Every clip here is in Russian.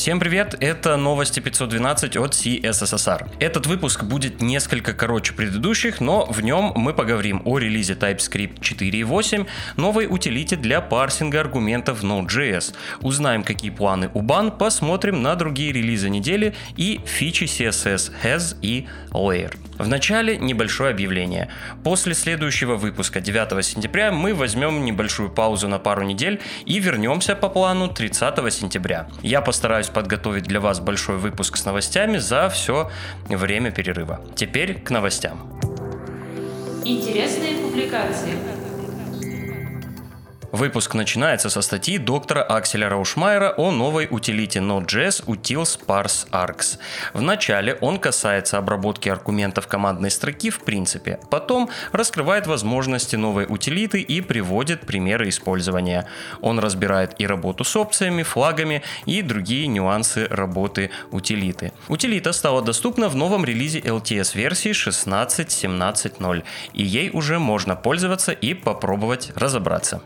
Всем привет, это новости 512 от CSSR. Этот выпуск будет несколько короче предыдущих, но в нем мы поговорим о релизе TypeScript 4.8, новой утилите для парсинга аргументов в Node.js, узнаем какие планы у бан, посмотрим на другие релизы недели и фичи CSS Has и Layer. Вначале небольшое объявление. После следующего выпуска 9 сентября мы возьмем небольшую паузу на пару недель и вернемся по плану 30 сентября. Я постараюсь подготовить для вас большой выпуск с новостями за все время перерыва. Теперь к новостям. Интересные публикации. Выпуск начинается со статьи доктора Акселя Раушмайера о новой утилите Node.js Utils Parse Args. Вначале он касается обработки аргументов командной строки в принципе, потом раскрывает возможности новой утилиты и приводит примеры использования. Он разбирает и работу с опциями, флагами и другие нюансы работы утилиты. Утилита стала доступна в новом релизе LTS версии 16.17.0, и ей уже можно пользоваться и попробовать разобраться.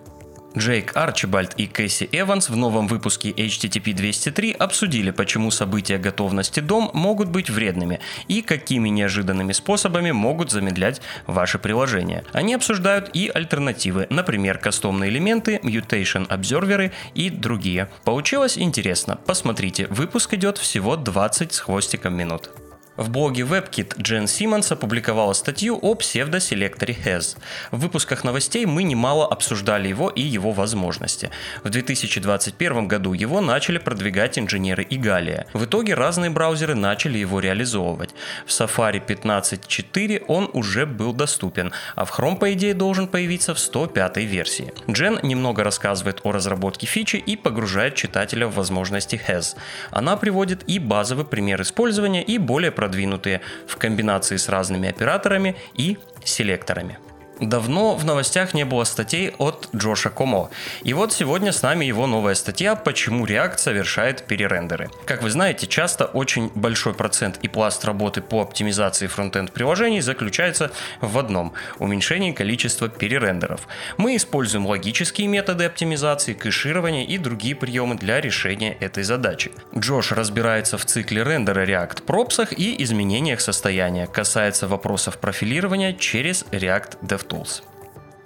Джейк Арчибальд и Кэсси Эванс в новом выпуске HTTP 203 обсудили, почему события готовности дом могут быть вредными и какими неожиданными способами могут замедлять ваше приложение. Они обсуждают и альтернативы, например, кастомные элементы, mutation обзорверы и другие. Получилось интересно. Посмотрите, выпуск идет всего 20 с хвостиком минут. В блоге WebKit Джен Симмонс опубликовала статью о псевдоселекторе Has. В выпусках новостей мы немало обсуждали его и его возможности. В 2021 году его начали продвигать инженеры Игалия. В итоге разные браузеры начали его реализовывать. В Safari 15.4 он уже был доступен, а в Chrome, по идее, должен появиться в 105 версии. Джен немного рассказывает о разработке фичи и погружает читателя в возможности Has. Она приводит и базовый пример использования, и более продвинутые в комбинации с разными операторами и селекторами. Давно в новостях не было статей от Джоша Комо. И вот сегодня с нами его новая статья «Почему React совершает перерендеры». Как вы знаете, часто очень большой процент и пласт работы по оптимизации фронтенд приложений заключается в одном – уменьшении количества перерендеров. Мы используем логические методы оптимизации, кэширования и другие приемы для решения этой задачи. Джош разбирается в цикле рендера React пропсах и изменениях состояния, касается вопросов профилирования через React DevTools. Tous.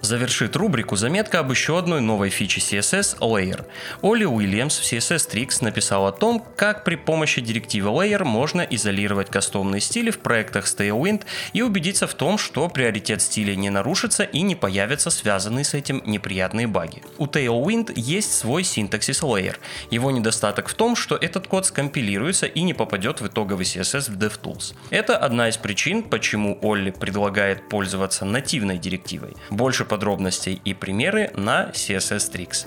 Завершит рубрику заметка об еще одной новой фиче CSS Layer. Оли Уильямс в CSS Tricks написал о том, как при помощи директивы Layer можно изолировать кастомные стили в проектах с Tailwind и убедиться в том, что приоритет стиля не нарушится и не появятся связанные с этим неприятные баги. У Tailwind есть свой синтаксис Layer. Его недостаток в том, что этот код скомпилируется и не попадет в итоговый CSS в DevTools. Это одна из причин, почему Олли предлагает пользоваться нативной директивой. Больше подробностей и примеры на CSS Tricks.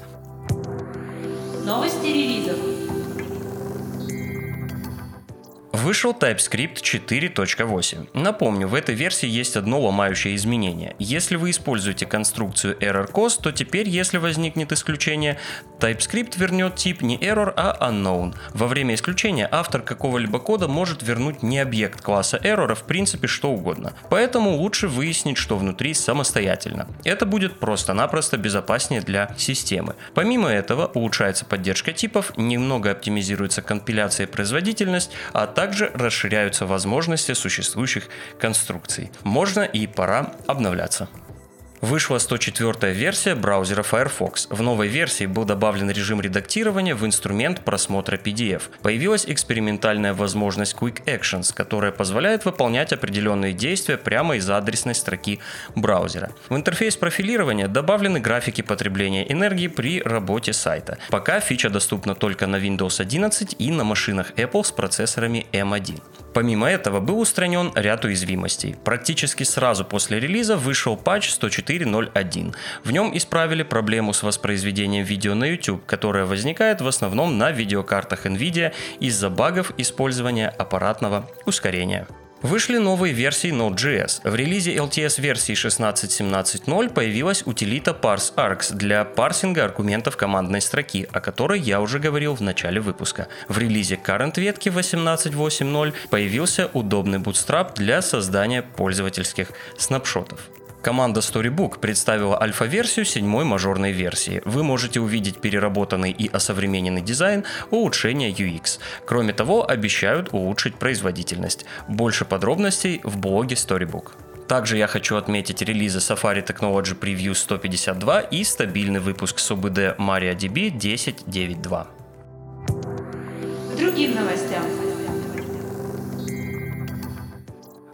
Новости релизов. Вышел TypeScript 4.8. Напомню, в этой версии есть одно ломающее изменение. Если вы используете конструкцию error то теперь, если возникнет исключение, TypeScript вернет тип не error, а unknown. Во время исключения автор какого-либо кода может вернуть не объект класса error, а в принципе что угодно. Поэтому лучше выяснить, что внутри самостоятельно. Это будет просто-напросто безопаснее для системы. Помимо этого, улучшается поддержка типов, немного оптимизируется компиляция и производительность, а также также расширяются возможности существующих конструкций. Можно и пора обновляться. Вышла 104 версия браузера Firefox. В новой версии был добавлен режим редактирования в инструмент просмотра PDF. Появилась экспериментальная возможность Quick Actions, которая позволяет выполнять определенные действия прямо из адресной строки браузера. В интерфейс профилирования добавлены графики потребления энергии при работе сайта. Пока фича доступна только на Windows 11 и на машинах Apple с процессорами M1. Помимо этого был устранен ряд уязвимостей. Практически сразу после релиза вышел патч 104.0.1. В нем исправили проблему с воспроизведением видео на YouTube, которая возникает в основном на видеокартах NVIDIA из-за багов использования аппаратного ускорения. Вышли новые версии Node.js. В релизе LTS версии 16.17.0 появилась утилита ParseArgs для парсинга аргументов командной строки, о которой я уже говорил в начале выпуска. В релизе Current ветки 18.8.0 появился удобный bootstrap для создания пользовательских снапшотов. Команда Storybook представила альфа-версию седьмой мажорной версии. Вы можете увидеть переработанный и осовремененный дизайн, улучшение UX. Кроме того, обещают улучшить производительность. Больше подробностей в блоге Storybook. Также я хочу отметить релизы Safari Technology Preview 152 и стабильный выпуск СУБД MariaDB 10.9.2. Другим новостям.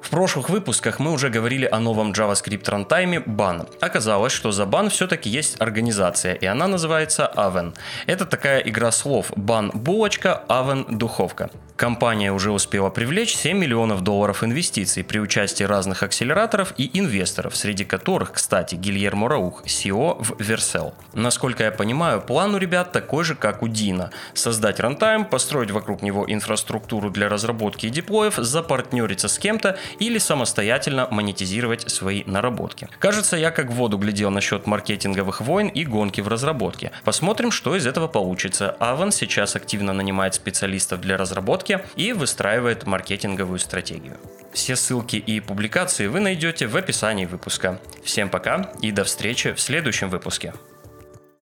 В прошлых выпусках мы уже говорили о новом JavaScript рантайме Ban. Оказалось, что за Ban все-таки есть организация, и она называется Aven. Это такая игра слов Ban булочка, Aven духовка. Компания уже успела привлечь 7 миллионов долларов инвестиций при участии разных акселераторов и инвесторов, среди которых, кстати, Гильермо Раух, CEO в Vercel. Насколько я понимаю, план у ребят такой же, как у Дина. Создать рантайм, построить вокруг него инфраструктуру для разработки и деплоев, запартнериться с кем-то или самостоятельно монетизировать свои наработки. Кажется, я как в воду глядел насчет маркетинговых войн и гонки в разработке. Посмотрим, что из этого получится. Аван сейчас активно нанимает специалистов для разработки, и выстраивает маркетинговую стратегию. Все ссылки и публикации вы найдете в описании выпуска. Всем пока и до встречи в следующем выпуске.